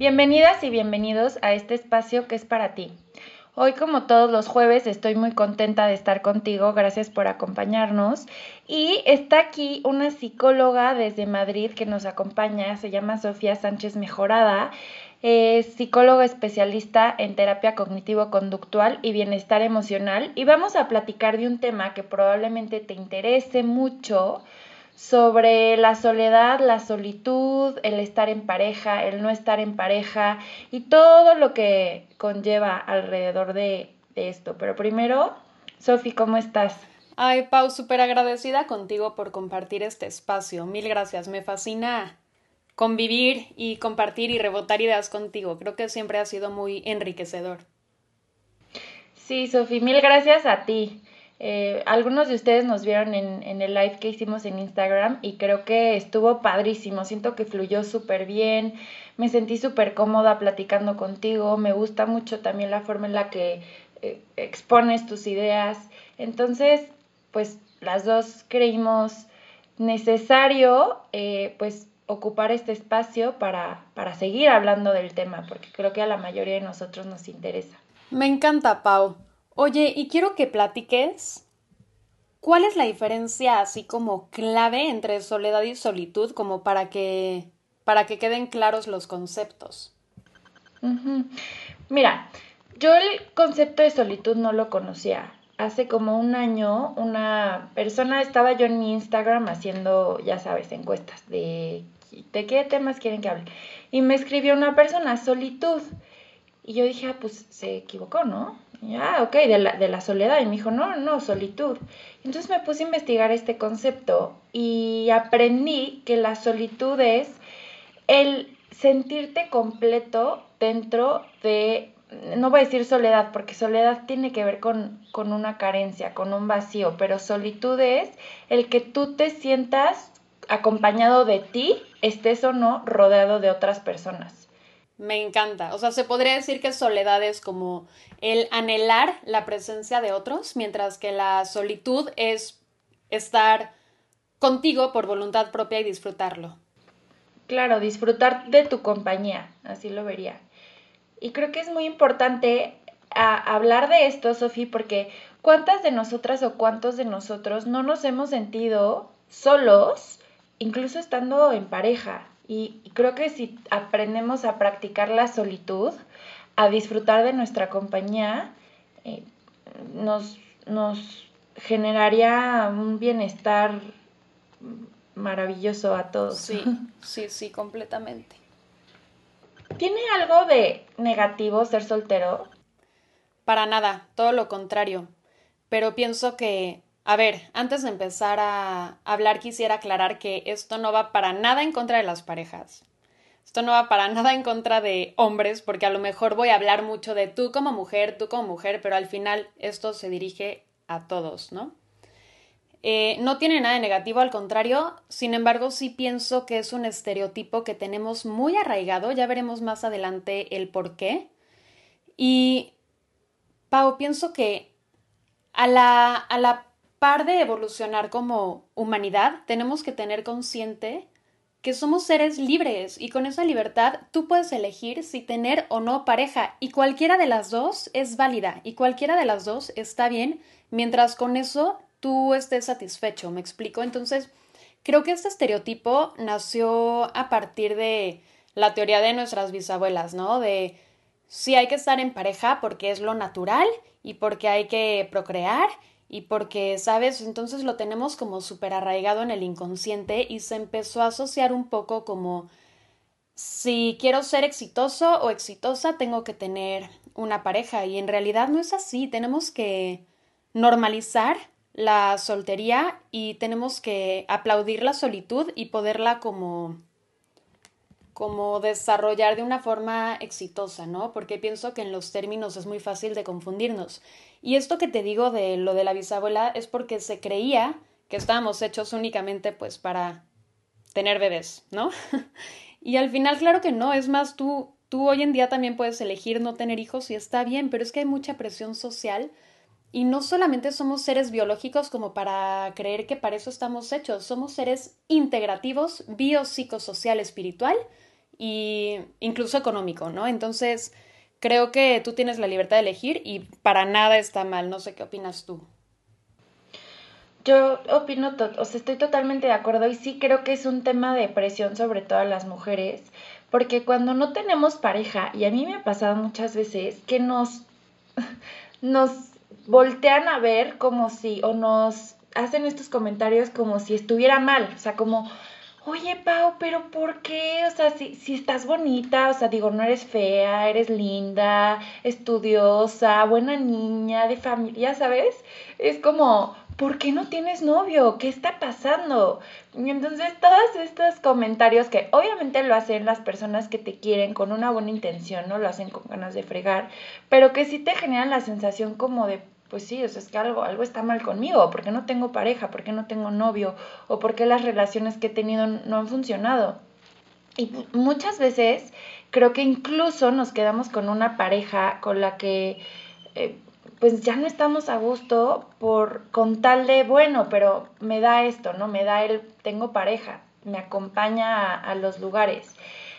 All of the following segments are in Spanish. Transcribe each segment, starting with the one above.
Bienvenidas y bienvenidos a este espacio que es para ti. Hoy, como todos los jueves, estoy muy contenta de estar contigo. Gracias por acompañarnos. Y está aquí una psicóloga desde Madrid que nos acompaña. Se llama Sofía Sánchez Mejorada. Es psicóloga especialista en terapia cognitivo-conductual y bienestar emocional. Y vamos a platicar de un tema que probablemente te interese mucho sobre la soledad, la solitud, el estar en pareja, el no estar en pareja y todo lo que conlleva alrededor de, esto. Pero primero, Sofi, ¿cómo estás? Ay, Pau, súper agradecida contigo por compartir este espacio. Mil gracias. Me fascina convivir y compartir y rebotar ideas contigo. Creo que siempre ha sido muy enriquecedor. Sí, Sofi, mil gracias a ti. Eh, algunos de ustedes nos vieron en, en, el live que hicimos en Instagram y creo que estuvo padrísimo. Siento que fluyó súper bien. Me sentí súper cómoda platicando contigo. Me gusta mucho también la forma en la que eh, expones tus ideas. Entonces, pues las dos creímos necesario eh, pues ocupar este espacio para, para seguir hablando del tema, porque creo que a la mayoría de nosotros nos interesa. Me encanta, Pau. Oye, y quiero que platiques cuál es la diferencia así como clave entre soledad y solitud, como para que, para que queden claros los conceptos. Mira, yo el concepto de solitud no lo conocía. Hace como un año una persona estaba yo en mi Instagram haciendo, ya sabes, encuestas de, de qué temas quieren que hable. Y me escribió una persona, solitud. Y yo dije, ah, pues se equivocó, ¿no? Ah, ok, de la, de la soledad. Y me dijo, no, no, solitud. Entonces me puse a investigar este concepto y aprendí que la solitud es el sentirte completo dentro de, no voy a decir soledad, porque soledad tiene que ver con, con una carencia, con un vacío, pero solitud es el que tú te sientas acompañado de ti, estés o no rodeado de otras personas. Me encanta. O sea, se podría decir que soledad es como el anhelar la presencia de otros, mientras que la solitud es estar contigo por voluntad propia y disfrutarlo. Claro, disfrutar de tu compañía, así lo vería. Y creo que es muy importante hablar de esto, Sofía, porque ¿cuántas de nosotras o cuántos de nosotros no nos hemos sentido solos, incluso estando en pareja? Y creo que si aprendemos a practicar la solitud, a disfrutar de nuestra compañía, eh, nos, nos generaría un bienestar maravilloso a todos. Sí, sí, sí, completamente. ¿Tiene algo de negativo ser soltero? Para nada, todo lo contrario. Pero pienso que a ver, antes de empezar a hablar quisiera aclarar que esto no va para nada en contra de las parejas. Esto no va para nada en contra de hombres, porque a lo mejor voy a hablar mucho de tú como mujer, tú como mujer, pero al final esto se dirige a todos, ¿no? Eh, no tiene nada de negativo, al contrario, sin embargo sí pienso que es un estereotipo que tenemos muy arraigado, ya veremos más adelante el por qué. Y, Pau, pienso que a la, a la par de evolucionar como humanidad, tenemos que tener consciente que somos seres libres y con esa libertad tú puedes elegir si tener o no pareja y cualquiera de las dos es válida y cualquiera de las dos está bien mientras con eso tú estés satisfecho, ¿me explico? Entonces, creo que este estereotipo nació a partir de la teoría de nuestras bisabuelas, ¿no? De si hay que estar en pareja porque es lo natural y porque hay que procrear y porque, ¿sabes? Entonces lo tenemos como súper arraigado en el inconsciente y se empezó a asociar un poco como si quiero ser exitoso o exitosa tengo que tener una pareja y en realidad no es así, tenemos que normalizar la soltería y tenemos que aplaudir la solitud y poderla como como desarrollar de una forma exitosa, ¿no? Porque pienso que en los términos es muy fácil de confundirnos. Y esto que te digo de lo de la bisabuela es porque se creía que estábamos hechos únicamente pues para tener bebés, ¿no? y al final claro que no, es más tú tú hoy en día también puedes elegir no tener hijos y está bien, pero es que hay mucha presión social y no solamente somos seres biológicos como para creer que para eso estamos hechos, somos seres integrativos, biopsicosocial, espiritual y incluso económico, ¿no? Entonces, creo que tú tienes la libertad de elegir y para nada está mal. No sé qué opinas tú. Yo opino, o sea, estoy totalmente de acuerdo y sí creo que es un tema de presión sobre todas las mujeres, porque cuando no tenemos pareja, y a mí me ha pasado muchas veces que nos, nos voltean a ver como si, o nos hacen estos comentarios como si estuviera mal, o sea, como, oye Pau, pero ¿por qué? O sea, si, si estás bonita, o sea, digo, no eres fea, eres linda, estudiosa, buena niña, de familia, ¿sabes? Es como, ¿por qué no tienes novio? ¿Qué está pasando? Y entonces todos estos comentarios que obviamente lo hacen las personas que te quieren con una buena intención, no lo hacen con ganas de fregar, pero que sí te generan la sensación como de, pues sí, o sea, es que algo, algo está mal conmigo, porque no tengo pareja, porque no tengo novio, o porque las relaciones que he tenido no han funcionado. Y muchas veces creo que incluso nos quedamos con una pareja con la que eh, pues ya no estamos a gusto por con tal de bueno, pero me da esto, ¿no? Me da el tengo pareja, me acompaña a, a los lugares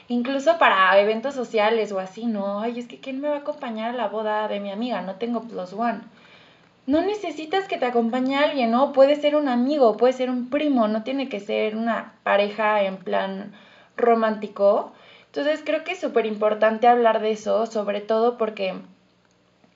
incluso para eventos sociales o así, no, ay, es que ¿quién me va a acompañar a la boda de mi amiga? No tengo plus one no necesitas que te acompañe alguien, ¿no? Puede ser un amigo, puede ser un primo, no tiene que ser una pareja en plan romántico. Entonces creo que es súper importante hablar de eso, sobre todo porque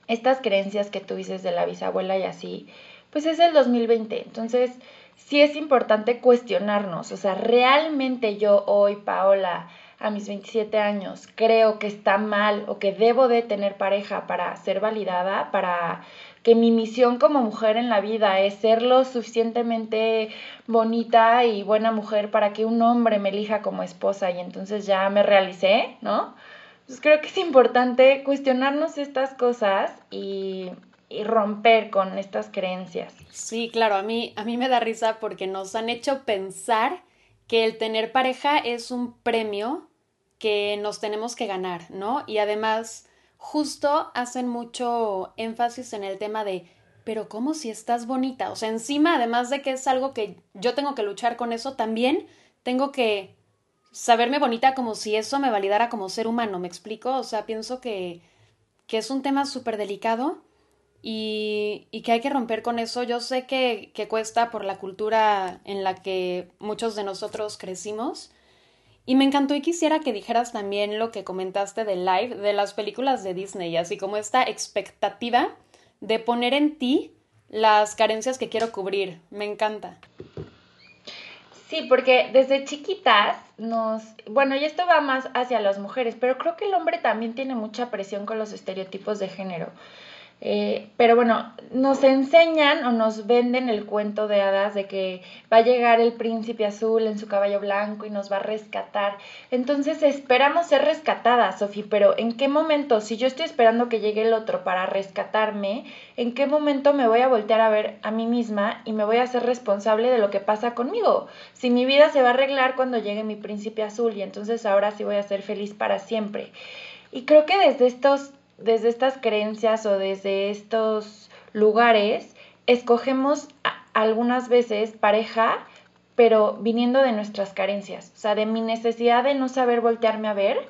estas creencias que tú dices de la bisabuela y así, pues es el 2020. Entonces sí es importante cuestionarnos, o sea, realmente yo hoy, Paola, a mis 27 años, creo que está mal o que debo de tener pareja para ser validada, para que mi misión como mujer en la vida es ser lo suficientemente bonita y buena mujer para que un hombre me elija como esposa y entonces ya me realicé, ¿no? Entonces creo que es importante cuestionarnos estas cosas y, y romper con estas creencias. Sí, claro, a mí, a mí me da risa porque nos han hecho pensar que el tener pareja es un premio que nos tenemos que ganar, ¿no? Y además justo hacen mucho énfasis en el tema de, pero ¿cómo si estás bonita? O sea, encima, además de que es algo que yo tengo que luchar con eso, también tengo que saberme bonita como si eso me validara como ser humano, ¿me explico? O sea, pienso que, que es un tema súper delicado y, y, que hay que romper con eso. Yo sé que, que cuesta por la cultura en la que muchos de nosotros crecimos, y me encantó y quisiera que dijeras también lo que comentaste del live de las películas de Disney, así como esta expectativa de poner en ti las carencias que quiero cubrir. Me encanta. Sí, porque desde chiquitas nos, bueno, y esto va más hacia las mujeres, pero creo que el hombre también tiene mucha presión con los estereotipos de género. Eh, pero bueno, nos enseñan o nos venden el cuento de hadas de que va a llegar el príncipe azul en su caballo blanco y nos va a rescatar. Entonces esperamos ser rescatadas, Sofi, pero ¿en qué momento, si yo estoy esperando que llegue el otro para rescatarme, ¿en qué momento me voy a voltear a ver a mí misma y me voy a hacer responsable de lo que pasa conmigo? Si mi vida se va a arreglar cuando llegue mi príncipe azul y entonces ahora sí voy a ser feliz para siempre. Y creo que desde estos desde estas creencias o desde estos lugares, escogemos algunas veces pareja, pero viniendo de nuestras carencias, o sea, de mi necesidad de no saber voltearme a ver,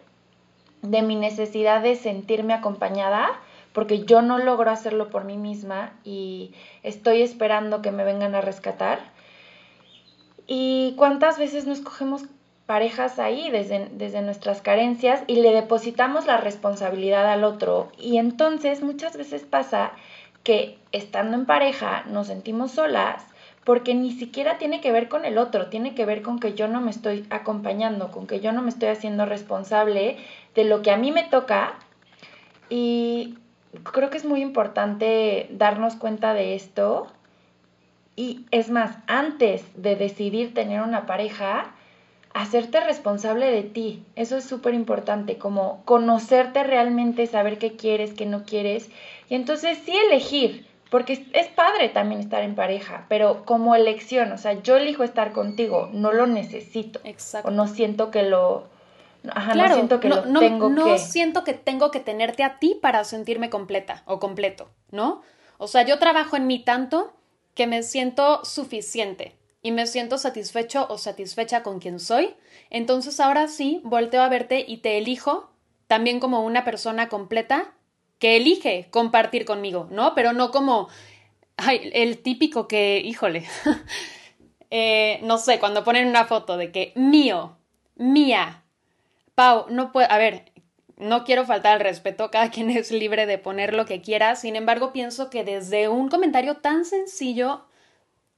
de mi necesidad de sentirme acompañada, porque yo no logro hacerlo por mí misma y estoy esperando que me vengan a rescatar. ¿Y cuántas veces no escogemos parejas ahí desde, desde nuestras carencias y le depositamos la responsabilidad al otro. Y entonces muchas veces pasa que estando en pareja nos sentimos solas porque ni siquiera tiene que ver con el otro, tiene que ver con que yo no me estoy acompañando, con que yo no me estoy haciendo responsable de lo que a mí me toca. Y creo que es muy importante darnos cuenta de esto Y es más, antes de decidir tener una pareja, hacerte responsable de ti. Eso es súper importante, como conocerte realmente, saber qué quieres, qué no quieres. Y entonces sí elegir, porque es padre también estar en pareja, pero como elección, o sea, yo elijo estar contigo, no lo necesito. Exacto. O no siento que lo... Ajá, no siento que lo tengo no siento que tengo que tenerte a ti para sentirme completa o completo, ¿no? O sea, yo trabajo en mí tanto que me siento suficiente y me siento satisfecho o satisfecha con quien soy, entonces ahora sí volteo a verte y te elijo también como una persona completa que elige compartir conmigo, ¿no? Pero no como el típico que, híjole, eh, no sé, cuando ponen una foto de que mío, mía, Pau, no puede, a ver, no quiero faltar al respeto, cada quien es libre de poner lo que quiera, sin embargo pienso que desde un comentario tan sencillo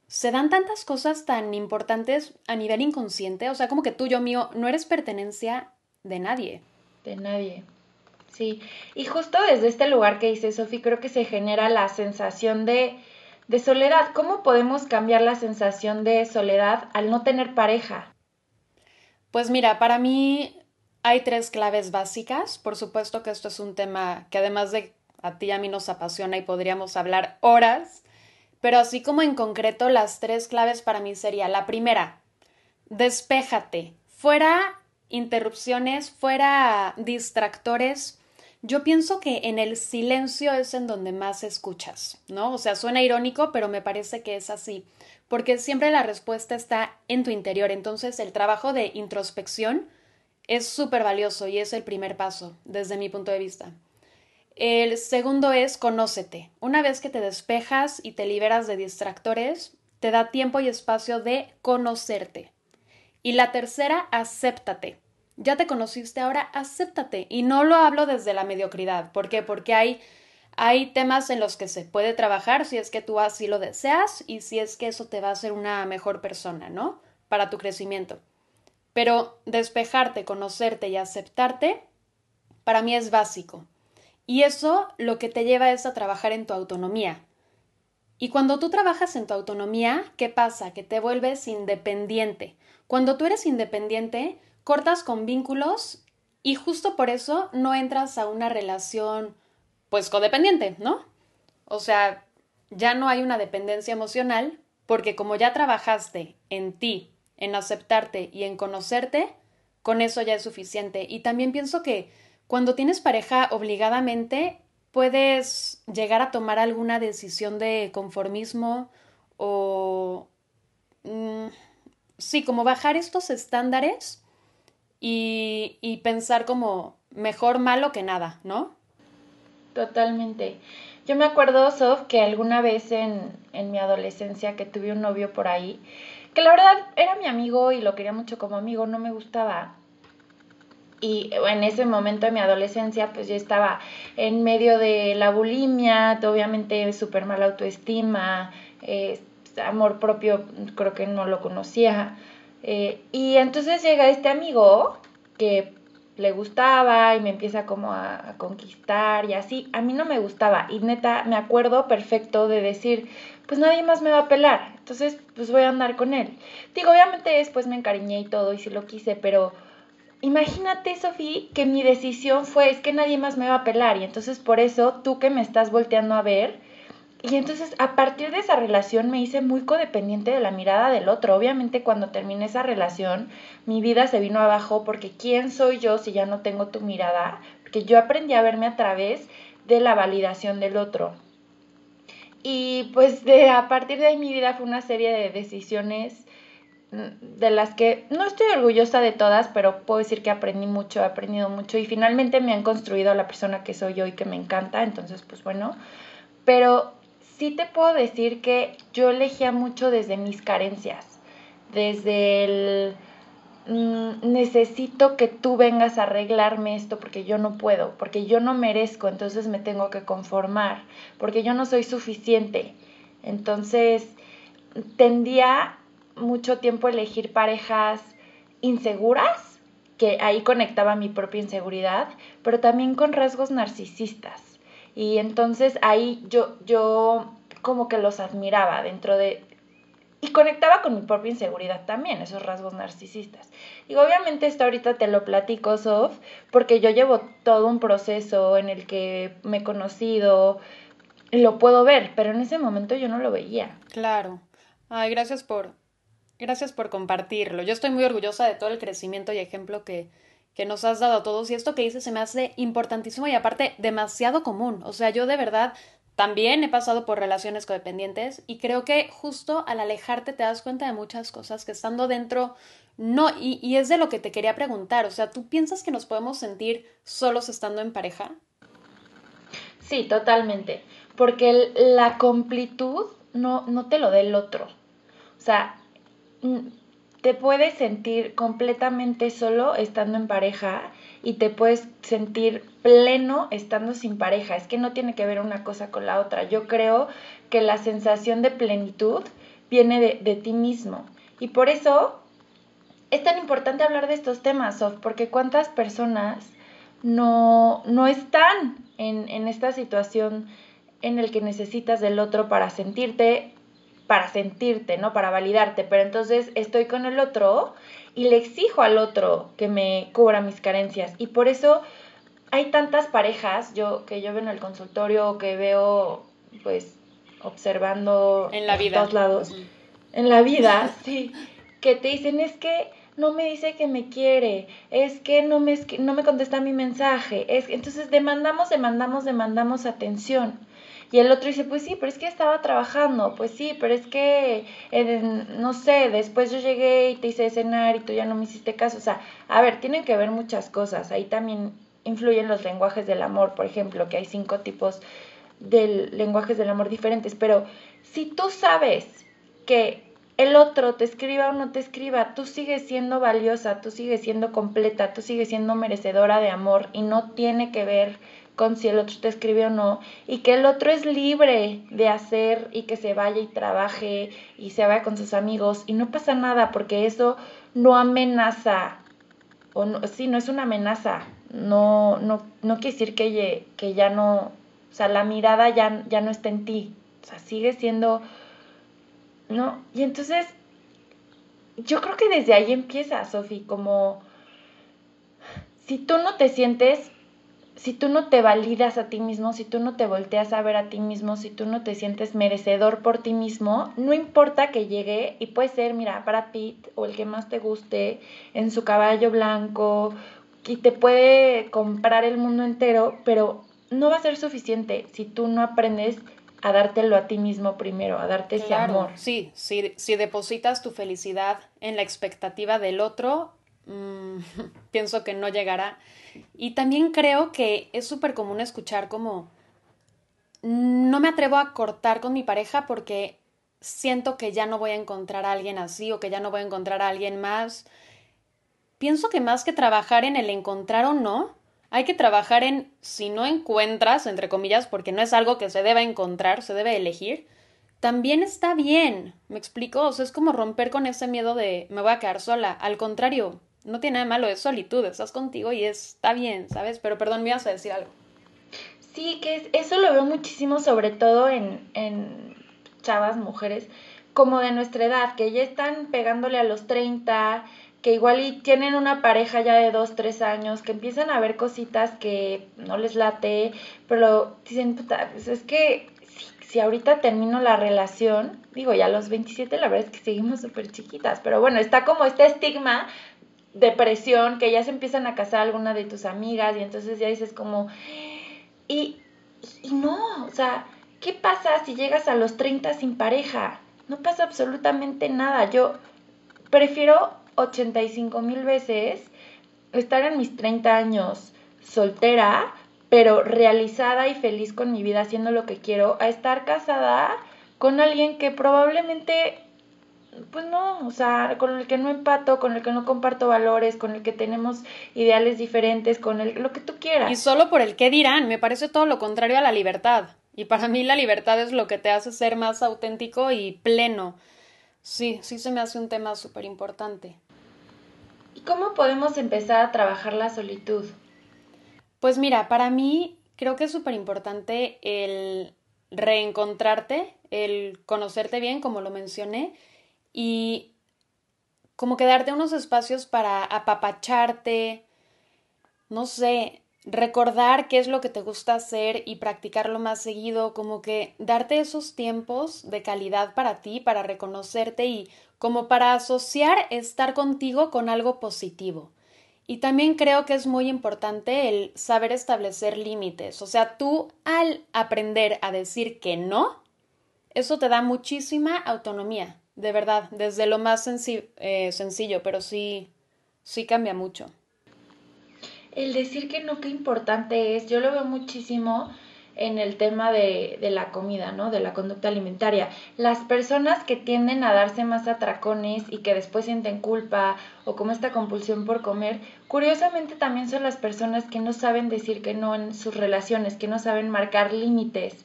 se dan tantas cosas tan importantes a nivel inconsciente, o sea, como que tú, yo mío, no eres pertenencia de nadie. De nadie. Sí, y justo desde este lugar que dice Sofi, creo que se genera la sensación de, de soledad. ¿Cómo podemos cambiar la sensación de soledad al no tener pareja? Pues mira, para mí hay tres claves básicas. Por supuesto que esto es un tema que además de a ti y a mí nos apasiona y podríamos hablar horas, pero así como en concreto las tres claves para mí sería la primera, despéjate, fuera interrupciones, fuera distractores. Yo pienso que en el silencio es en donde más escuchas, ¿no? O sea, suena irónico, pero me parece que es así, porque siempre la respuesta está en tu interior. Entonces, el trabajo de introspección es súper valioso y es el primer paso, desde mi punto de vista. El segundo es conócete. Una vez que te despejas y te liberas de distractores, te da tiempo y espacio de conocerte. Y la tercera, acéptate. Ya te conociste ahora, acéptate. Y no lo hablo desde la mediocridad. ¿Por qué? Porque hay, hay temas en los que se puede trabajar si es que tú así lo deseas y si es que eso te va a hacer una mejor persona, ¿no? Para tu crecimiento. Pero despejarte, conocerte y aceptarte, para mí es básico. Y eso lo que te lleva es a trabajar en tu autonomía. Y cuando tú trabajas en tu autonomía, ¿qué pasa? Que te vuelves independiente. Cuando tú eres independiente, cortas con vínculos y justo por eso no entras a una relación pues codependiente, ¿no? O sea, ya no hay una dependencia emocional porque como ya trabajaste en ti en aceptarte y en conocerte, con eso ya es suficiente. Y también pienso que cuando tienes pareja obligadamente, puedes llegar a tomar alguna decisión de conformismo o... Mm, sí, como bajar estos estándares y, y pensar como mejor malo que nada, ¿no? Totalmente. Yo me acuerdo, Sof, que alguna vez en, en mi adolescencia que tuve un novio por ahí, que la verdad era mi amigo y lo quería mucho como amigo, no me gustaba. Y en ese momento de mi adolescencia, pues yo estaba en medio de la bulimia, obviamente súper mala autoestima, eh, amor propio, creo que no lo conocía. Eh, y entonces llega este amigo que le gustaba y me empieza como a, conquistar y así. A mí no me gustaba y neta me acuerdo perfecto de decir, pues nadie más me va a pelar, entonces pues voy a andar con él. Digo, obviamente después me encariñé y todo y sí lo quise, pero imagínate, Sofía, que mi decisión fue es que nadie más me va a pelar y entonces por eso tú que me estás volteando a ver, y entonces a partir de esa relación me hice muy codependiente de la mirada del otro. Obviamente cuando terminé esa relación mi vida se vino abajo porque ¿quién soy yo si ya no tengo tu mirada? Porque yo aprendí a verme a través de la validación del otro. Y pues de, a partir de ahí mi vida fue una serie de decisiones de las que no estoy orgullosa de todas, pero puedo decir que aprendí mucho, he aprendido mucho y finalmente me han construido la persona que soy hoy que me encanta, entonces pues bueno, pero sí te puedo decir que yo elegía mucho desde mis carencias, desde el Mm, necesito que tú vengas a arreglarme esto porque yo no puedo, porque yo no merezco, entonces me tengo que conformar, porque yo no soy suficiente. Entonces, tendía mucho tiempo elegir parejas inseguras, que ahí conectaba mi propia inseguridad, pero también con rasgos narcisistas. Y entonces ahí yo, yo como que los admiraba dentro de y conectaba con mi propia inseguridad también, esos rasgos narcisistas. Y obviamente esto ahorita te lo platico, Sof, porque yo llevo todo un proceso en el que me he conocido, lo puedo ver, pero en ese momento yo no lo veía. Claro. Ay, gracias por, gracias por compartirlo. Yo estoy muy orgullosa de todo el crecimiento y ejemplo que, que nos has dado a todos. Y esto que dices se me hace importantísimo y aparte demasiado común. O sea, yo de verdad también he pasado por relaciones codependientes y creo que justo al alejarte te das cuenta de muchas cosas que estando dentro no, y, y, es de lo que te quería preguntar, o sea, ¿tú piensas que nos podemos sentir solos estando en pareja? Sí, totalmente, porque la completud no, no te lo da el otro. O sea, te puedes sentir completamente solo estando en pareja y te puedes sentir pleno estando sin pareja. Es que no tiene que ver una cosa con la otra. Yo creo que la sensación de plenitud viene de, ti mismo. Y por eso es tan importante hablar de estos temas, Sof, porque cuántas personas no, no están en, en esta situación en el que necesitas del otro para sentirte para sentirte, ¿no? Para validarte, pero entonces estoy con el otro y le exijo al otro que me cubra mis carencias y por eso hay tantas parejas yo que yo veo en el consultorio que veo pues observando en la vida todos lados en la vida sí que te dicen es que no me dice que me quiere, es que no me, no me contesta mi mensaje, es entonces demandamos, demandamos, demandamos atención. Y el otro dice, pues sí, pero es que estaba trabajando, pues sí, pero es que, no sé, después yo llegué y te hice cenar y tú ya no me hiciste caso. O sea, a ver, tienen que ver muchas cosas. Ahí también influyen los lenguajes del amor, por ejemplo, que hay cinco tipos de lenguajes del amor diferentes. Pero si tú sabes que el otro te escriba o no te escriba, tú sigues siendo valiosa, tú sigues siendo completa, tú sigues siendo merecedora de amor y no tiene que ver con si el otro te escribe o no, y que el otro es libre de hacer y que se vaya y trabaje y se vaya con sus amigos, y no pasa nada porque eso no amenaza, o no, sí, no es una amenaza, no, no, no quiere decir que, que ya no, o sea, la mirada ya, ya no está en ti, o sea, sigue siendo, ¿no? Y entonces, yo creo que desde ahí empieza, Sofi, como si tú no te sientes si tú no te validas a ti mismo, si tú no te volteas a ver a ti mismo, si tú no te sientes merecedor por ti mismo, no importa que llegue y puede ser, mira, para Pitt o el que más te guste en su caballo blanco y te puede comprar el mundo entero, pero no va a ser suficiente si tú no aprendes a dártelo a ti mismo primero, a darte ese amor. Sí, si, si depositas tu felicidad en la expectativa del otro, mm, pienso que no llegará. Y también creo que es súper común escuchar como no me atrevo a cortar con mi pareja porque siento que ya no voy a encontrar a alguien así o que ya no voy a encontrar a alguien más. Pienso que más que trabajar en el encontrar o no, hay que trabajar en si no encuentras, entre comillas, porque no es algo que se deba encontrar, se debe elegir, también está bien, ¿me explico? O sea, es como romper con ese miedo de me voy a quedar sola. Al contrario, no tiene nada malo, es solitud, estás contigo y está bien, ¿sabes? Pero perdón, me ibas a decir algo. Sí, que eso lo veo muchísimo, sobre todo en, en chavas, mujeres, como de nuestra edad, que ya están pegándole a los 30, que igual y tienen una pareja ya de 2, 3 años, que empiezan a ver cositas que no les late, pero dicen, puta, pues es que si, si ahorita termino la relación, digo, ya a los 27 la verdad es que seguimos súper chiquitas, pero bueno, está como este estigma depresión, que ya se empiezan a casar alguna de tus amigas y entonces ya dices como, y, y no, o sea, ¿qué pasa si llegas a los 30 sin pareja? No pasa absolutamente nada. Yo prefiero 85 mil veces estar en mis 30 años soltera, pero realizada y feliz con mi vida haciendo lo que quiero, a estar casada con alguien que probablemente pues no, o sea, con el que no empato, con el que no comparto valores, con el que tenemos ideales diferentes, con el lo que tú quieras. Y solo por el qué dirán, me parece todo lo contrario a la libertad. Y para mí la libertad es lo que te hace ser más auténtico y pleno. Sí, sí se me hace un tema súper importante. ¿Y cómo podemos empezar a trabajar la solitud? Pues mira, para mí creo que es súper importante el reencontrarte, el conocerte bien, como lo mencioné, y como que darte unos espacios para apapacharte, no sé, recordar qué es lo que te gusta hacer y practicarlo más seguido, como que darte esos tiempos de calidad para ti, para reconocerte y como para asociar estar contigo con algo positivo. Y también creo que es muy importante el saber establecer límites. O sea, tú al aprender a decir que no, eso te da muchísima autonomía, de verdad, desde lo más eh, sencillo, pero sí, sí cambia mucho. El decir que no, qué importante es, yo lo veo muchísimo en el tema de, de, la comida, ¿no? De la conducta alimentaria. Las personas que tienden a darse más atracones y que después sienten culpa o como esta compulsión por comer, curiosamente también son las personas que no saben decir que no en sus relaciones, que no saben marcar límites,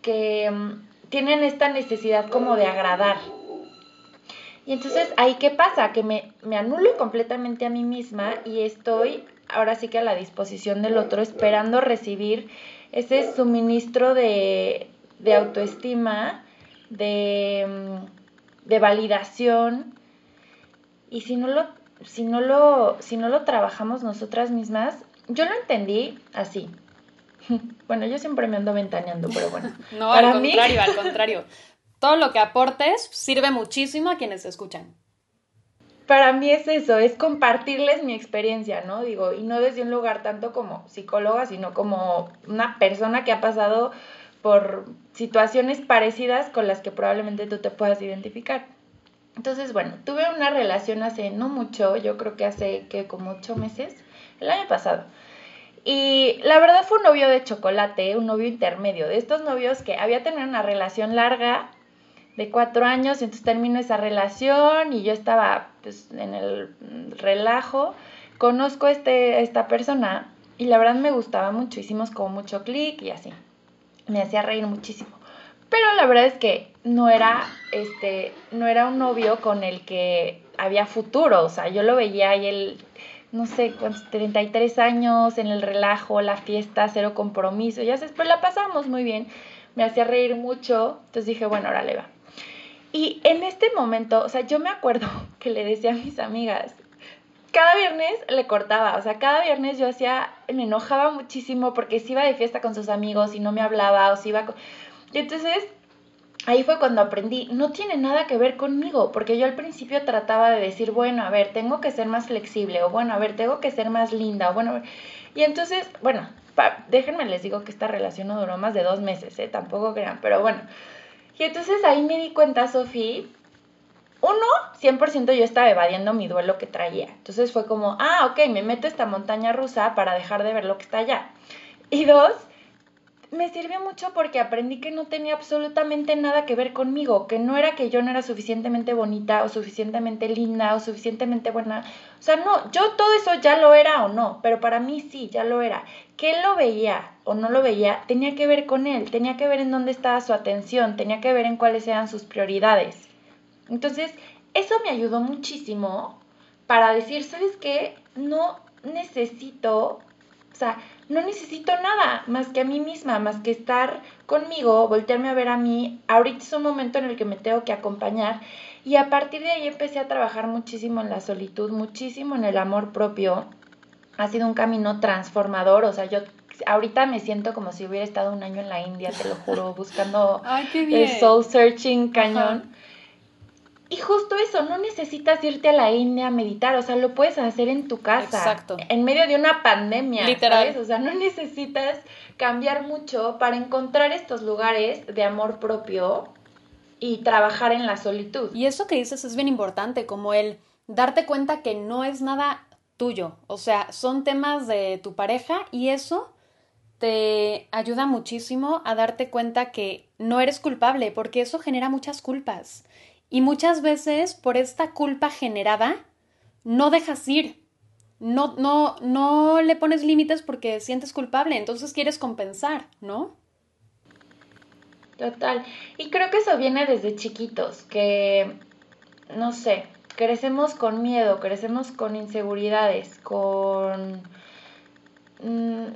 que mm, tienen esta necesidad como de agradar. Y entonces, ¿ahí qué pasa? Que me, me anulo completamente a mí misma y estoy ahora sí que a la disposición del otro, esperando recibir ese suministro de, de autoestima, de, mm, de, validación. Y si no lo, si no lo, si no lo trabajamos nosotras mismas, yo lo entendí así. Bueno, yo siempre me ando ventaneando, pero bueno. no, al contrario, al contrario. Todo lo que aportes sirve muchísimo a quienes escuchan para mí es eso, es compartirles mi experiencia, ¿no? Digo, y no desde un lugar tanto como psicóloga, sino como una persona que ha pasado por situaciones parecidas con las que probablemente tú te puedas identificar. Entonces, bueno, tuve una relación hace no mucho, yo creo que hace que como ocho meses, el año pasado. Y la verdad fue un novio de chocolate, un novio intermedio, de estos novios que había tenido una relación larga, de cuatro años, entonces termino esa relación y yo estaba pues, en el relajo, conozco este, esta persona y la verdad me gustaba mucho, hicimos como mucho clic y así, me hacía reír muchísimo. Pero la verdad es que no era, este, no era un novio con el que había futuro, o sea, yo lo veía y él, no sé, con 33 años, en el relajo, la fiesta, cero compromiso, ya sé, pero la pasamos muy bien, me hacía reír mucho, entonces dije, bueno, ahora le va. Y en este momento, o sea, yo me acuerdo que le decía a mis amigas, cada viernes le cortaba, o sea, cada viernes yo hacía, me enojaba muchísimo porque se iba de fiesta con sus amigos y no me hablaba o se iba... Con... Y entonces ahí fue cuando aprendí, no tiene nada que ver conmigo, porque yo al principio trataba de decir, bueno, a ver, tengo que ser más flexible, o bueno, a ver, tengo que ser más linda, o bueno, y entonces, bueno, déjenme les digo que esta relación no duró más de dos meses, ¿eh? tampoco crean, pero bueno, y entonces ahí me di cuenta, Sofía, uno, 100% yo estaba evadiendo mi duelo que traía. Entonces fue como, ah, ok, me meto esta montaña rusa para dejar de ver lo que está allá. Y dos, me sirvió mucho porque aprendí que no tenía absolutamente nada que ver conmigo, que no era que yo no era suficientemente bonita o suficientemente linda o suficientemente buena. O sea, no, yo todo eso ya lo era o no, pero para mí sí, ya lo era. Que él lo veía o no lo veía, tenía que ver con él, tenía que ver en dónde estaba su atención, tenía que ver en cuáles eran sus prioridades. Entonces, eso me ayudó muchísimo para decir, ¿sabes qué? No necesito, o sea, no necesito nada más que a mí misma, más que estar conmigo, voltearme a ver a mí. Ahorita es un momento en el que me tengo que acompañar y a partir de ahí empecé a trabajar muchísimo en la solitud, muchísimo en el amor propio. Ha sido un camino transformador, o sea, yo ahorita me siento como si hubiera estado un año en la India, te lo juro, buscando el soul searching cañón. Y justo eso, no necesitas irte a la India a meditar, o sea, lo puedes hacer en tu casa. Exacto. En medio de una pandemia. Literal. O sea, no necesitas cambiar mucho para encontrar estos lugares de amor propio y trabajar en la solitud. Y eso que dices es bien importante, como el darte cuenta que no es nada tuyo, o sea, son temas de tu pareja y eso te ayuda muchísimo a darte cuenta que no eres culpable, porque eso genera muchas culpas. Y muchas veces por esta culpa generada, no dejas ir. No, no, no le pones límites porque sientes culpable, entonces quieres compensar, ¿no? Total. Y creo que eso viene desde chiquitos, que, no sé, crecemos con miedo, crecemos con inseguridades, con... Mm,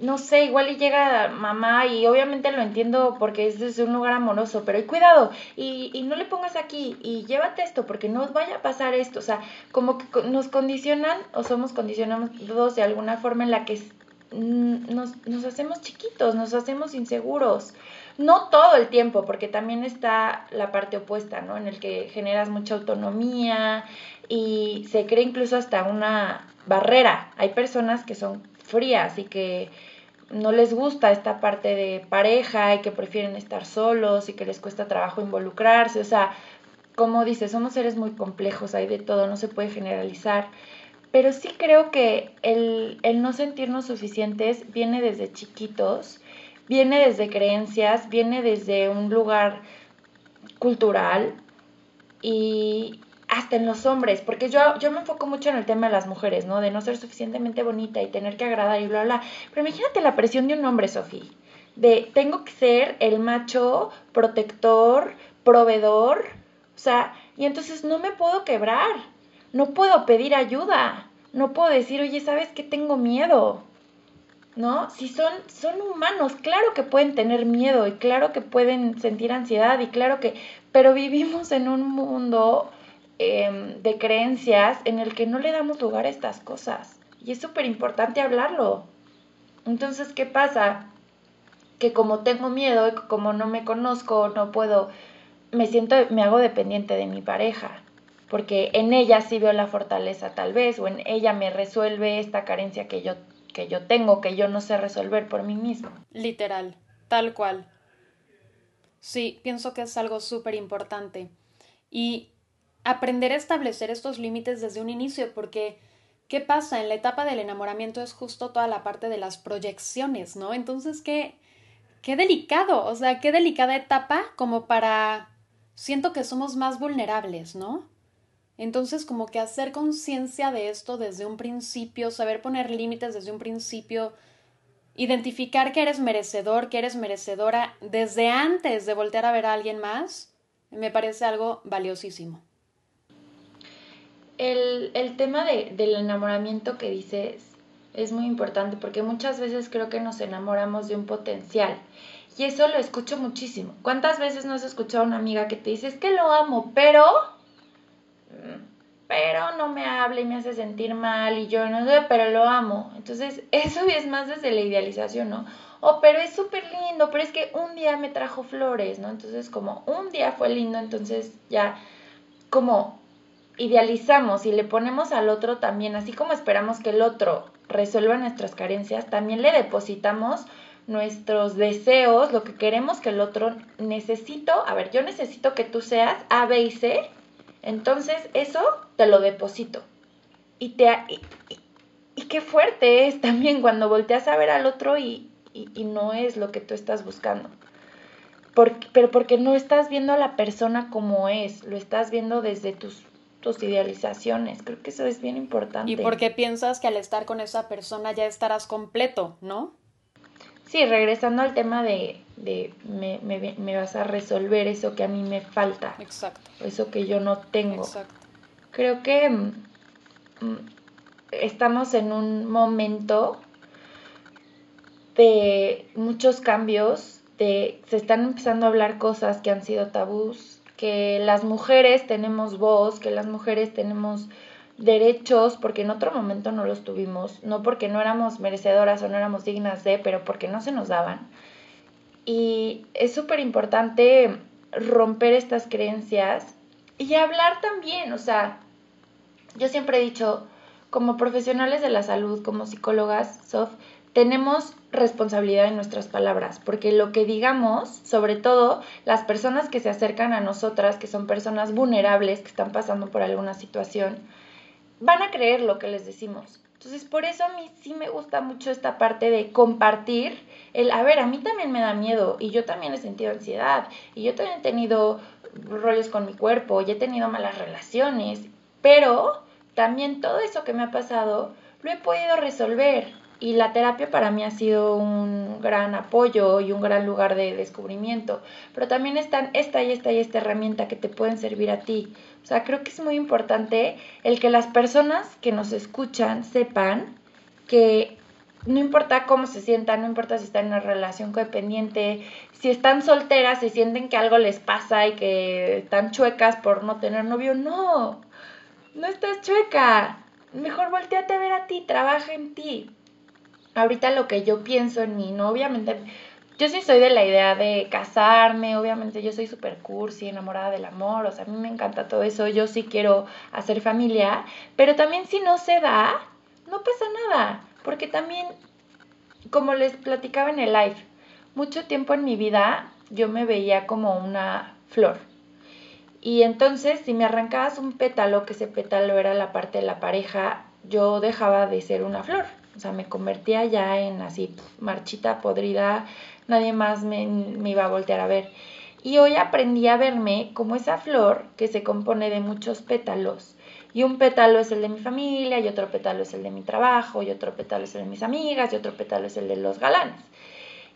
no sé, igual y llega mamá y obviamente lo entiendo porque es desde un lugar amoroso, pero cuidado, y, y no le pongas aquí, y llévate esto porque no vaya a pasar esto, o sea, como que nos condicionan o somos condicionados de alguna forma en la que nos, nos hacemos chiquitos, nos hacemos inseguros. No todo el tiempo, porque también está la parte opuesta, ¿no? En el que generas mucha autonomía y se crea incluso hasta una barrera. Hay personas que son frías y que no les gusta esta parte de pareja y que prefieren estar solos y que les cuesta trabajo involucrarse. O sea, como dices, somos seres muy complejos, hay de todo, no se puede generalizar. Pero sí creo que el, el no sentirnos suficientes viene desde chiquitos, viene desde creencias, viene desde un lugar cultural y, hasta en los hombres, porque yo, yo me enfoco mucho en el tema de las mujeres, ¿no? De no ser suficientemente bonita y tener que agradar y bla, bla. Pero imagínate la presión de un hombre, Sofía. De tengo que ser el macho protector, proveedor. O sea, y entonces no me puedo quebrar. No puedo pedir ayuda. No puedo decir, oye, ¿sabes qué? Tengo miedo. ¿No? Si son, son humanos, claro que pueden tener miedo y claro que pueden sentir ansiedad y claro que, pero vivimos en un mundo Em, de creencias en el que no le damos lugar a estas cosas. Y es súper importante hablarlo. Entonces, ¿qué pasa? Que como tengo miedo como no me conozco, no puedo, me siento, me hago dependiente de mi pareja. Porque en ella sí veo la fortaleza tal vez, o en ella me resuelve esta carencia que yo, que yo tengo, que yo no sé resolver por mí mismo. Literal, tal cual. Sí, pienso que es algo súper importante. Y aprender a establecer estos límites desde un inicio, porque ¿qué pasa? En la etapa del enamoramiento es justo toda la parte de las proyecciones, ¿no? Entonces, qué, qué delicado, o sea, qué delicada etapa como para... Siento que somos más vulnerables, ¿no? Entonces, como que hacer conciencia de esto desde un principio, saber poner límites desde un principio, identificar que eres merecedor, que eres merecedora desde antes de voltear a ver a alguien más, me parece algo valiosísimo el, tema del enamoramiento que dices es muy importante porque muchas veces creo que nos enamoramos de un potencial. Y eso lo escucho muchísimo. ¿Cuántas veces no has escuchado a una amiga que te dice, es que lo amo, pero... Pero no me habla y me hace sentir mal y yo no sé, pero lo amo. Entonces, eso es más desde la idealización, ¿no? Oh, pero es súper lindo, pero es que un día me trajo flores, ¿no? Entonces, como un día fue lindo, entonces ya como idealizamos y le ponemos al otro también, así como esperamos que el otro resuelva nuestras carencias, también le depositamos nuestros deseos, lo que queremos que el otro necesito, a ver, yo necesito que tú seas A, B y C, entonces eso te lo deposito. Y, te, y, qué fuerte es también cuando volteas a ver al otro y, y no es lo que tú estás buscando. pero porque no estás viendo a la persona como es, lo estás viendo desde tus tus idealizaciones. Creo que eso es bien importante. Y porque piensas que al estar con esa persona ya estarás completo, ¿no? Sí, regresando al tema de, de me, me, me, vas a resolver eso que a mí me falta. Exacto. Eso que yo no tengo. Exacto. Creo que mm, mm, estamos en un momento de muchos cambios, de se están empezando a hablar cosas que han sido tabús, que las mujeres tenemos voz, que las mujeres tenemos derechos, porque en otro momento no los tuvimos, no porque no éramos merecedoras o no éramos dignas de, pero porque no se nos daban. Y es súper importante romper estas creencias y hablar también, o sea, yo siempre he dicho, como profesionales de la salud, como psicólogas, tenemos responsabilidad en nuestras palabras, porque lo que digamos, sobre todo las personas que se acercan a nosotras, que son personas vulnerables, que están pasando por alguna situación, van a creer lo que les decimos. Entonces, por eso a mí sí me gusta mucho esta parte de compartir el, a ver, a mí también me da miedo y yo también he sentido ansiedad y yo también he tenido rollos con mi cuerpo y he tenido malas relaciones, pero también todo eso que me ha pasado lo he podido resolver y la terapia para mí ha sido un gran apoyo y un gran lugar de descubrimiento. Pero también están esta y esta y esta herramienta que te pueden servir a ti. O sea, creo que es muy importante el que las personas que nos escuchan sepan que no importa cómo se sientan, no importa si están en una relación codependiente, si están solteras y sienten que algo les pasa y que están chuecas por no tener novio, no, no estás chueca. Mejor volteate a ver a ti, trabaja en ti. Ahorita lo que yo pienso en mí, no, obviamente, yo sí soy de la idea de casarme, obviamente yo soy súper cursi, enamorada del amor, o sea, a mí me encanta todo eso, yo sí quiero hacer familia, pero también si no se da, no pasa nada porque también, como les platicaba en el live, mucho tiempo en mi vida yo me veía como una flor. Y entonces, si me arrancabas un pétalo, que ese pétalo era la parte de la pareja, yo dejaba de ser una flor. O sea, me convertía ya en así, marchita, podrida, nadie más me, me, iba a voltear a ver. Y hoy aprendí a verme como esa flor que se compone de muchos pétalos y un pétalo es el de mi familia, y otro pétalo es el de mi trabajo, y otro pétalo es el de mis amigas, y otro pétalo es el de los galanes.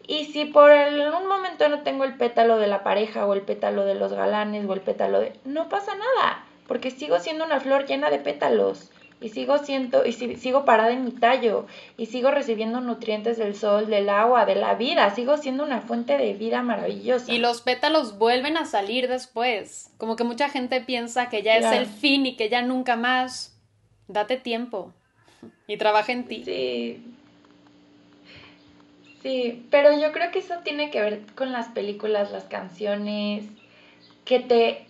Y si por un momento no tengo el pétalo de la pareja, o el pétalo de los galanes, o el pétalo de... No pasa nada, porque sigo siendo una flor llena de pétalos y sigo siendo y sigo parada en mi tallo y sigo recibiendo nutrientes del sol, del agua, de la vida, sigo siendo una fuente de vida maravillosa. Y los pétalos vuelven a salir después. Como que mucha gente piensa que ya es el fin y que ya nunca más. Date tiempo y trabaja en ti. Sí. Sí, pero yo creo que eso tiene que ver con las películas, las canciones, que te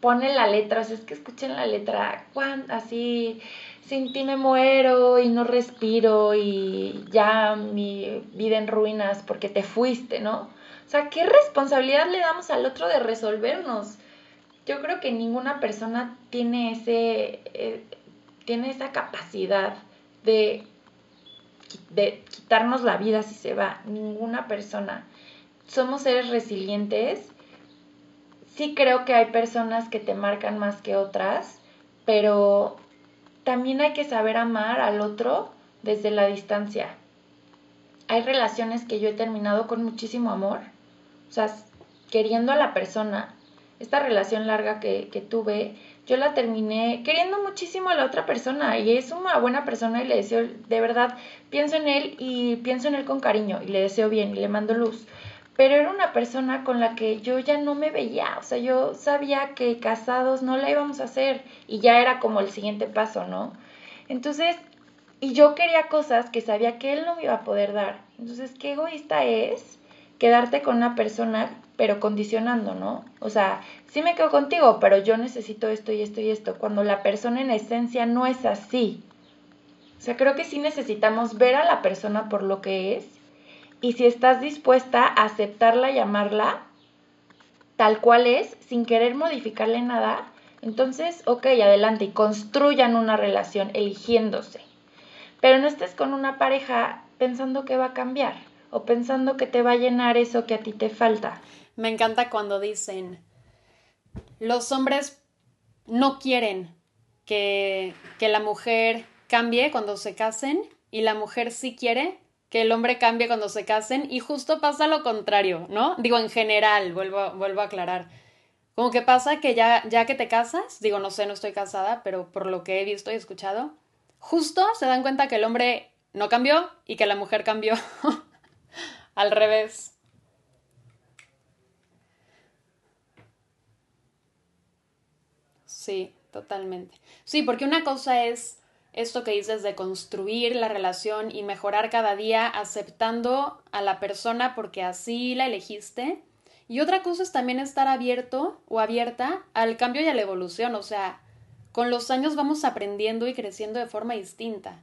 pone la letra, o sea, es que escuchen la letra, así sin ti me muero y no respiro y ya mi vida en ruinas porque te fuiste, ¿no? O sea, ¿qué responsabilidad le damos al otro de resolvernos? Yo creo que ninguna persona tiene ese eh, tiene esa capacidad de, de quitarnos la vida si se va. Ninguna persona. Somos seres resilientes. Sí creo que hay personas que te marcan más que otras, pero también hay que saber amar al otro desde la distancia. Hay relaciones que yo he terminado con muchísimo amor, o sea, queriendo a la persona. Esta relación larga que, que tuve, yo la terminé queriendo muchísimo a la otra persona y es una buena persona y le deseo, de verdad, pienso en él y pienso en él con cariño y le deseo bien y le mando luz pero era una persona con la que yo ya no me veía, o sea, yo sabía que casados no la íbamos a hacer y ya era como el siguiente paso, ¿no? Entonces, y yo quería cosas que sabía que él no me iba a poder dar. Entonces, qué egoísta es quedarte con una persona, pero condicionando, ¿no? O sea, sí me quedo contigo, pero yo necesito esto y esto y esto, cuando la persona en esencia no es así. O sea, creo que sí necesitamos ver a la persona por lo que es y si estás dispuesta a aceptarla y amarla tal cual es, sin querer modificarle nada, entonces, ok, adelante y construyan una relación eligiéndose. Pero no estés con una pareja pensando que va a cambiar o pensando que te va a llenar eso que a ti te falta. Me encanta cuando dicen, los hombres no quieren que, que la mujer cambie cuando se casen y la mujer sí quiere que el hombre cambie cuando se casen y justo pasa lo contrario, ¿no? Digo, en general, vuelvo, vuelvo a aclarar. Como que pasa que ya, ya que te casas, digo, no sé, no estoy casada, pero por lo que he visto y escuchado, justo se dan cuenta que el hombre no cambió y que la mujer cambió. Al revés. Sí, totalmente. Sí, porque una cosa es esto que dices de construir la relación y mejorar cada día aceptando a la persona porque así la elegiste. Y otra cosa es también estar abierto o abierta al cambio y a la evolución. O sea, con los años vamos aprendiendo y creciendo de forma distinta.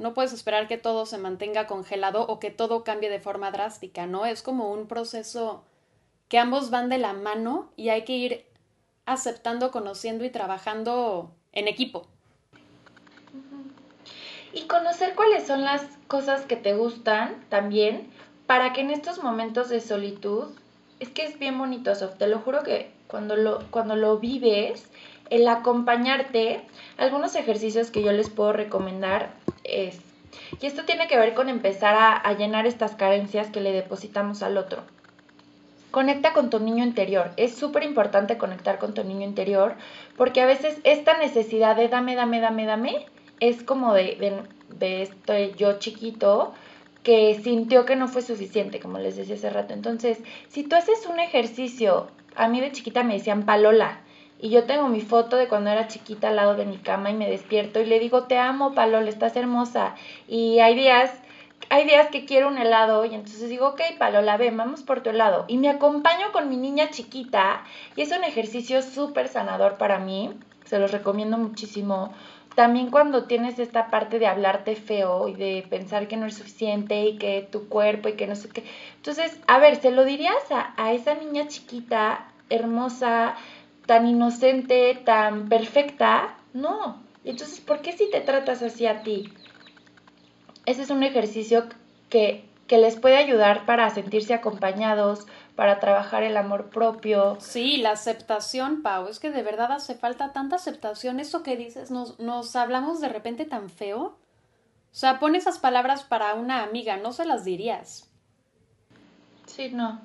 No puedes esperar que todo se mantenga congelado o que todo cambie de forma drástica, ¿no? Es como un proceso que ambos van de la mano y hay que ir aceptando, conociendo y trabajando en equipo y conocer cuáles son las cosas que te gustan también para que en estos momentos de solitud, es que es bien bonito, te lo juro que cuando lo, cuando lo vives, el acompañarte, algunos ejercicios que yo les puedo recomendar es, y esto tiene que ver con empezar a, a llenar estas carencias que le depositamos al otro. Conecta con tu niño interior. Es súper importante conectar con tu niño interior porque a veces esta necesidad de dame, dame, dame, dame es como de, ve estoy yo chiquito que sintió que no fue suficiente, como les decía hace rato. Entonces, si tú haces un ejercicio, a mí de chiquita me decían palola, y yo tengo mi foto de cuando era chiquita al lado de mi cama y me despierto y le digo, te amo, Palola, estás hermosa. Y hay días, hay días que quiero un helado y entonces digo, ok, Palola, ven, vamos por tu helado. Y me acompaño con mi niña chiquita y es un ejercicio súper sanador para mí, se los recomiendo muchísimo también cuando tienes esta parte de hablarte feo y de pensar que no es suficiente y que tu cuerpo y que no sé qué. Entonces, a ver, ¿se lo dirías a, esa niña chiquita, hermosa, tan inocente, tan perfecta? No. Entonces, ¿por qué si te tratas así a ti? Ese es un ejercicio que, que les puede ayudar para sentirse acompañados, para trabajar el amor propio. Sí, la aceptación, Pau, es que de verdad hace falta tanta aceptación. Eso que dices, nos, nos hablamos de repente tan feo. O sea, pon esas palabras para una amiga, no se las dirías. Sí, no.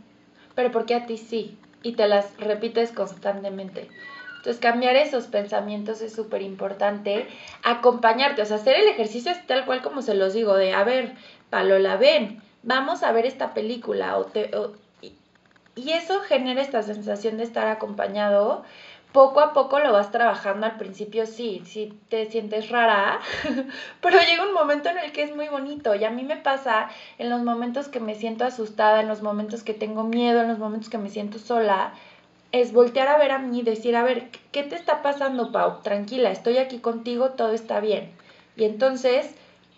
Pero porque a ti sí. Y te las repites constantemente. Entonces, cambiar esos pensamientos es súper importante. Acompañarte, o sea, hacer el ejercicio es tal cual como se los digo, de, a ver, Palola, ven, vamos a ver esta película o, te, y eso genera esta sensación de estar acompañado. Poco a poco lo vas trabajando, al principio sí, sí te sientes rara, pero llega un momento en el que es muy bonito y a mí me pasa en los momentos que me siento asustada, en los momentos que tengo miedo, en los momentos que me siento sola, es voltear a ver a mí y decir, a ver, ¿qué te está pasando, Pau? Tranquila, estoy aquí contigo, todo está bien. Y entonces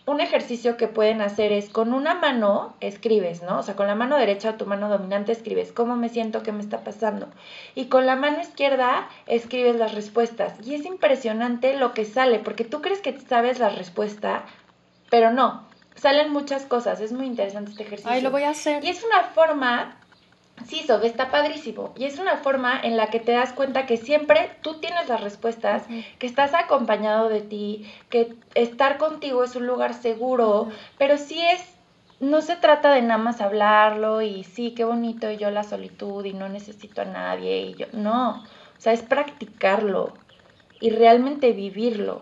un ejercicio que pueden hacer es con una mano escribes, ¿no? O sea, con la mano derecha o tu mano dominante escribes cómo me siento, qué me está pasando. Y con la mano izquierda escribes las respuestas. Y es impresionante lo que sale, porque tú crees que sabes la respuesta, pero no. Salen muchas cosas. Es muy interesante este ejercicio. Ay, lo voy a hacer. Y es una forma Sí, Sobe, está padrísimo. Y es una forma en la que te das cuenta que siempre tú tienes las respuestas, que estás acompañado de ti, que estar contigo es un lugar seguro, pero sí es, no se trata de nada más hablarlo y sí, qué bonito y yo la solitud y no necesito a nadie y yo, no, o sea, es practicarlo y realmente vivirlo.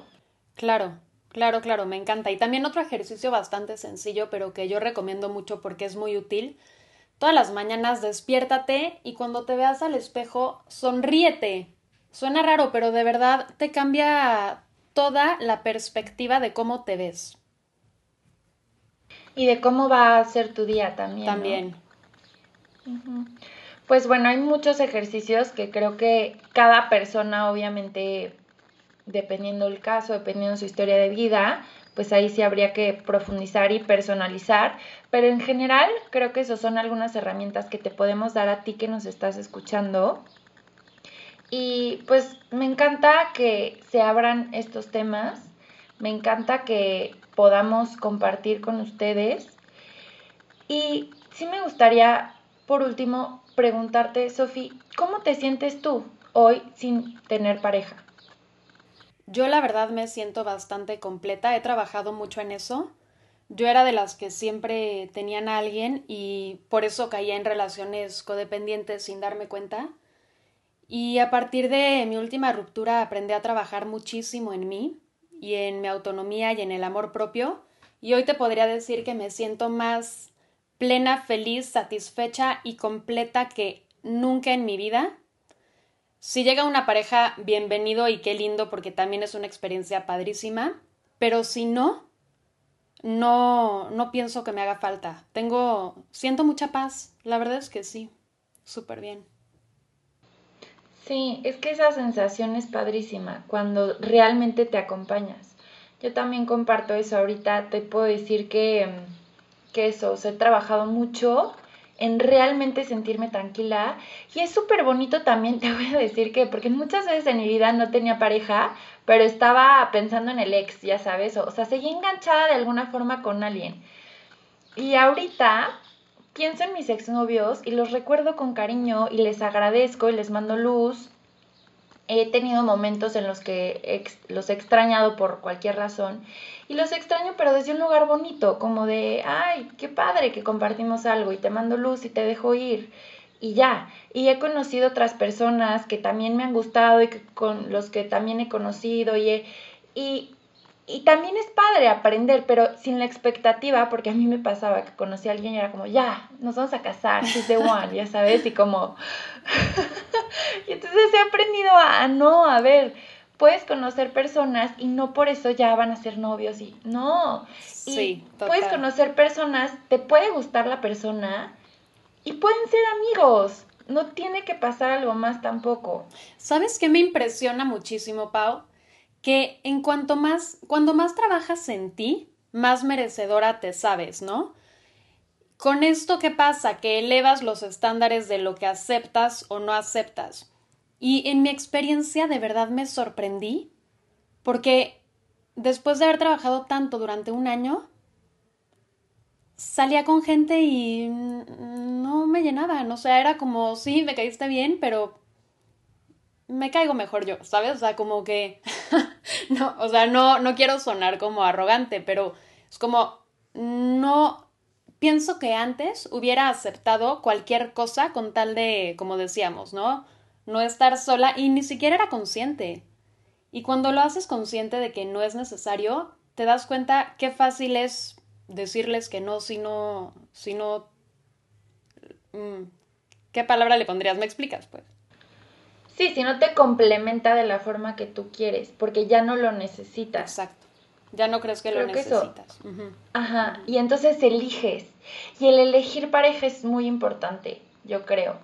Claro. Claro, claro, me encanta. Y también otro ejercicio bastante sencillo, pero que yo recomiendo mucho porque es muy útil, Todas las mañanas despiértate y cuando te veas al espejo, sonríete. Suena raro, pero de verdad te cambia toda la perspectiva de cómo te ves. Y de cómo va a ser tu día también. También. Pues bueno, hay muchos ejercicios que creo que cada persona, obviamente, dependiendo el caso, dependiendo su historia de vida, pues ahí sí habría que profundizar y personalizar, pero en general creo que esas son algunas herramientas que te podemos dar a ti que nos estás escuchando. Y pues me encanta que se abran estos temas, me encanta que podamos compartir con ustedes. Y sí me gustaría, por último, preguntarte, Sofi, ¿cómo te sientes tú hoy sin tener pareja? Yo la verdad me siento bastante completa, he trabajado mucho en eso. Yo era de las que siempre tenían a alguien y por eso caía en relaciones codependientes sin darme cuenta. Y a partir de mi última ruptura aprendí a trabajar muchísimo en mí y en mi autonomía y en el amor propio. Y hoy te podría decir que me siento más plena, feliz, satisfecha y completa que nunca en mi vida si llega una pareja, bienvenido y qué lindo porque también es una experiencia padrísima, pero si no, no, no pienso que me haga falta. Tengo, siento mucha paz, la verdad es que sí, súper bien. Sí, es que esa sensación es padrísima cuando realmente te acompañas. Yo también comparto eso ahorita, te puedo decir que, que eso, he trabajado mucho en realmente sentirme tranquila. Y es súper bonito también, te voy a decir que, porque muchas veces en mi vida no tenía pareja, pero estaba pensando en el ex, ya sabes, o, sea, seguía enganchada de alguna forma con alguien. Y ahorita pienso en mis exnovios y los recuerdo con cariño y les agradezco y les mando luz. He tenido momentos en los que los he extrañado por cualquier razón y los extraño, pero desde un lugar bonito, como de, ay, qué padre que compartimos algo y te mando luz y te dejo ir. Y ya, y he conocido otras personas que también me han gustado y con los que también he conocido y, y, y también es padre aprender, pero sin la expectativa, porque a mí me pasaba que conocí a alguien y era como, ya, nos vamos a casar, she's the one, ya sabes, y como... y entonces he aprendido a, no, a ver, puedes conocer personas y no por eso ya van a ser novios y no. Y puedes conocer personas, te puede gustar la persona y pueden ser amigos. No tiene que pasar algo más tampoco. ¿Sabes qué me impresiona muchísimo, Pau? que en cuanto más, cuando más trabajas en ti, más merecedora te sabes, ¿no? Con esto, ¿qué pasa? Que elevas los estándares de lo que aceptas o no aceptas. Y en mi experiencia de verdad me sorprendí porque después de haber trabajado tanto durante un año, salía con gente y no me llenaban. O sea, era como, sí, me caíste bien, pero me caigo mejor yo, ¿sabes? O sea, como que, no, o sea, no, no quiero sonar como arrogante, pero es como, no, pienso que antes hubiera aceptado cualquier cosa con tal de, como decíamos, ¿no? No estar sola y ni siquiera era consciente. Y cuando lo haces consciente de que no es necesario, te das cuenta qué fácil es decirles que no si no, si no... Mm, ¿Qué palabra le pondrías? ¿Me explicas, pues? Sí, si no te complementa de la forma que tú quieres, porque ya no lo necesitas. Exacto. Ya no crees que lo necesitas. Ajá. Y entonces eliges. Y el elegir pareja es muy importante, yo creo.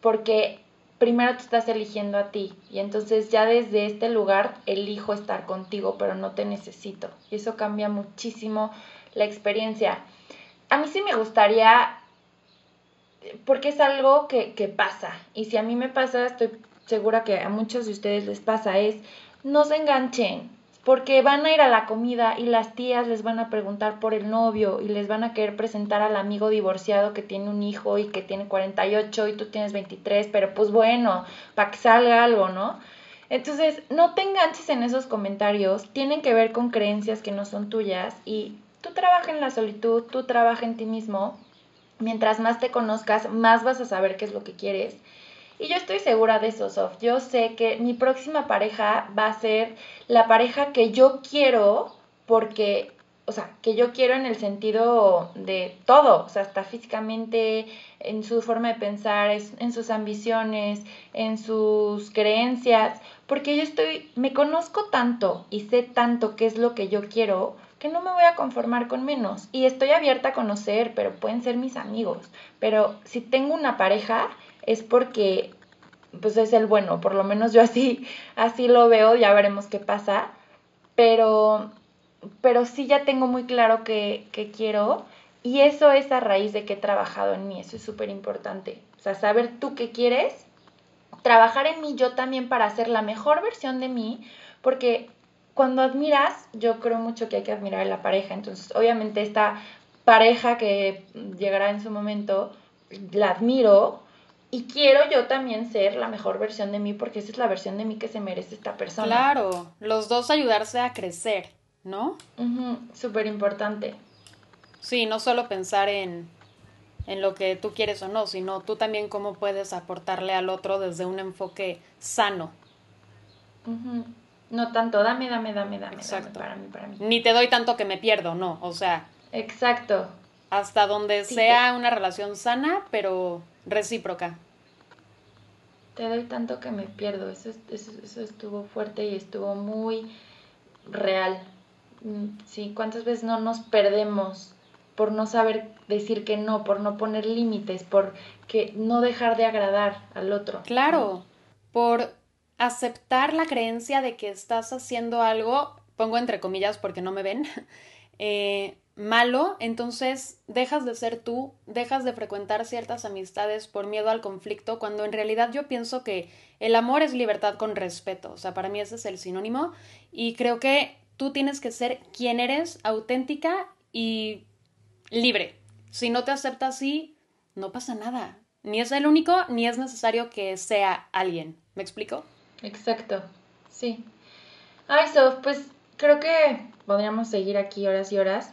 Porque primero te estás eligiendo a ti. Y entonces ya desde este lugar elijo estar contigo, pero no te necesito. Y eso cambia muchísimo la experiencia. A mí sí me gustaría porque es algo que, que, pasa. Y si a mí me pasa, estoy segura que a muchos de ustedes les pasa, es no se enganchen, porque van a ir a la comida y las tías les van a preguntar por el novio y les van a querer presentar al amigo divorciado que tiene un hijo y que tiene 48 y tú tienes 23, pero pues bueno, para que salga algo, ¿no? Entonces, no te enganches en esos comentarios, tienen que ver con creencias que no son tuyas y tú trabaja en la solitud, tú trabaja en ti mismo. Mientras más te conozcas, más vas a saber qué es lo que quieres y yo estoy segura de eso, Sof. Yo sé que mi próxima pareja va a ser la pareja que yo quiero porque, o sea, que yo quiero en el sentido de todo, o sea, hasta físicamente, en su forma de pensar, en sus ambiciones, en sus creencias, porque yo estoy, me conozco tanto y sé tanto qué es lo que yo quiero que no me voy a conformar con menos. Y estoy abierta a conocer, pero pueden ser mis amigos. Pero si tengo una pareja, es porque pues es el bueno, por lo menos yo así, así lo veo, ya veremos qué pasa, pero, pero sí ya tengo muy claro que, que quiero y eso es a raíz de que he trabajado en mí, eso es súper importante, o sea, saber tú qué quieres, trabajar en mí yo también para hacer la mejor versión de mí, porque cuando admiras, yo creo mucho que hay que admirar a la pareja, entonces obviamente esta pareja que llegará en su momento, la admiro, y quiero yo también ser la mejor versión de mí porque esa es la versión de mí que se merece esta persona. Claro, los dos ayudarse a crecer, ¿no? Súper importante. Sí, no solo pensar en, en lo que tú quieres o no, sino tú también cómo puedes aportarle al otro desde un enfoque sano. No tanto, dame, dame, dame, dame, Exacto. para mí, para mí. Ni te doy tanto que me pierdo, no, o sea. Exacto. Hasta donde sea una relación sana, pero recíproca. Te doy tanto que me pierdo. Eso, eso, estuvo fuerte y estuvo muy real. Mm, sí, ¿cuántas veces no nos perdemos por no saber decir que no, por no poner límites, por que no dejar de agradar al otro? Claro, por aceptar la creencia de que estás haciendo algo, pongo entre comillas porque no me ven, eh, malo, entonces dejas de ser tú, dejas de frecuentar ciertas amistades por miedo al conflicto, cuando en realidad yo pienso que el amor es libertad con respeto, o sea, para mí ese es el sinónimo, y creo que tú tienes que ser quien eres, auténtica y libre. Si no te aceptas así, no pasa nada. Ni es el único, ni es necesario que sea alguien. ¿Me explico? Exacto, sí. Ay, Sof, pues creo que podríamos seguir aquí horas y horas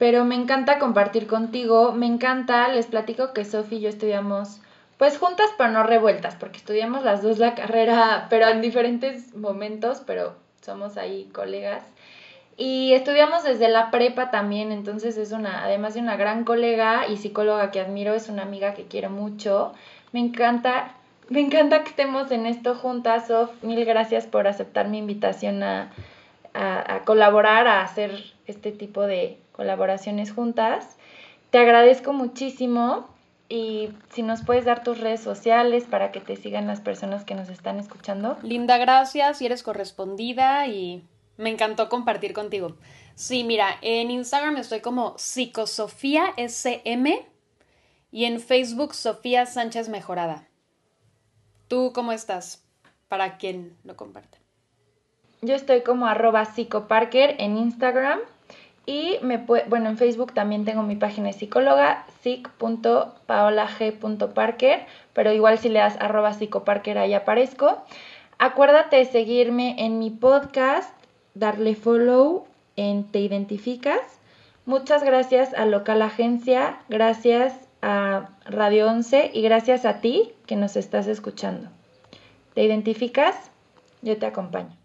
pero me encanta compartir contigo, me encanta, les platico que Sofi y yo estudiamos pues juntas pero no revueltas, porque estudiamos las dos la carrera, pero en diferentes momentos, pero somos ahí colegas. Y estudiamos desde la prepa también, entonces es una, además de una gran colega y psicóloga que admiro, es una amiga que quiero mucho. Me encanta, me encanta que estemos en esto juntas, Sof. Mil gracias por aceptar mi invitación a, a colaborar, a hacer este tipo de colaboraciones juntas. Te agradezco muchísimo y si nos puedes dar tus redes sociales para que te sigan las personas que nos están escuchando. Linda, gracias y eres correspondida y me encantó compartir contigo. Sí, mira, en Instagram estoy como psicosofía SM y en Facebook Sofía Sánchez Mejorada. ¿Tú cómo estás? Para quien lo comparte. Yo estoy como arroba psicoparker en Instagram y me bueno, en Facebook también tengo mi página de psicóloga, psic.paolag.parker, pero igual si le das arroba psicoparker ahí aparezco. Acuérdate de seguirme en mi podcast darle follow en Te Identificas. Muchas gracias a Local Agencia, gracias a Radio 11 y gracias a ti que nos estás escuchando. ¿Te identificas? Yo te acompaño.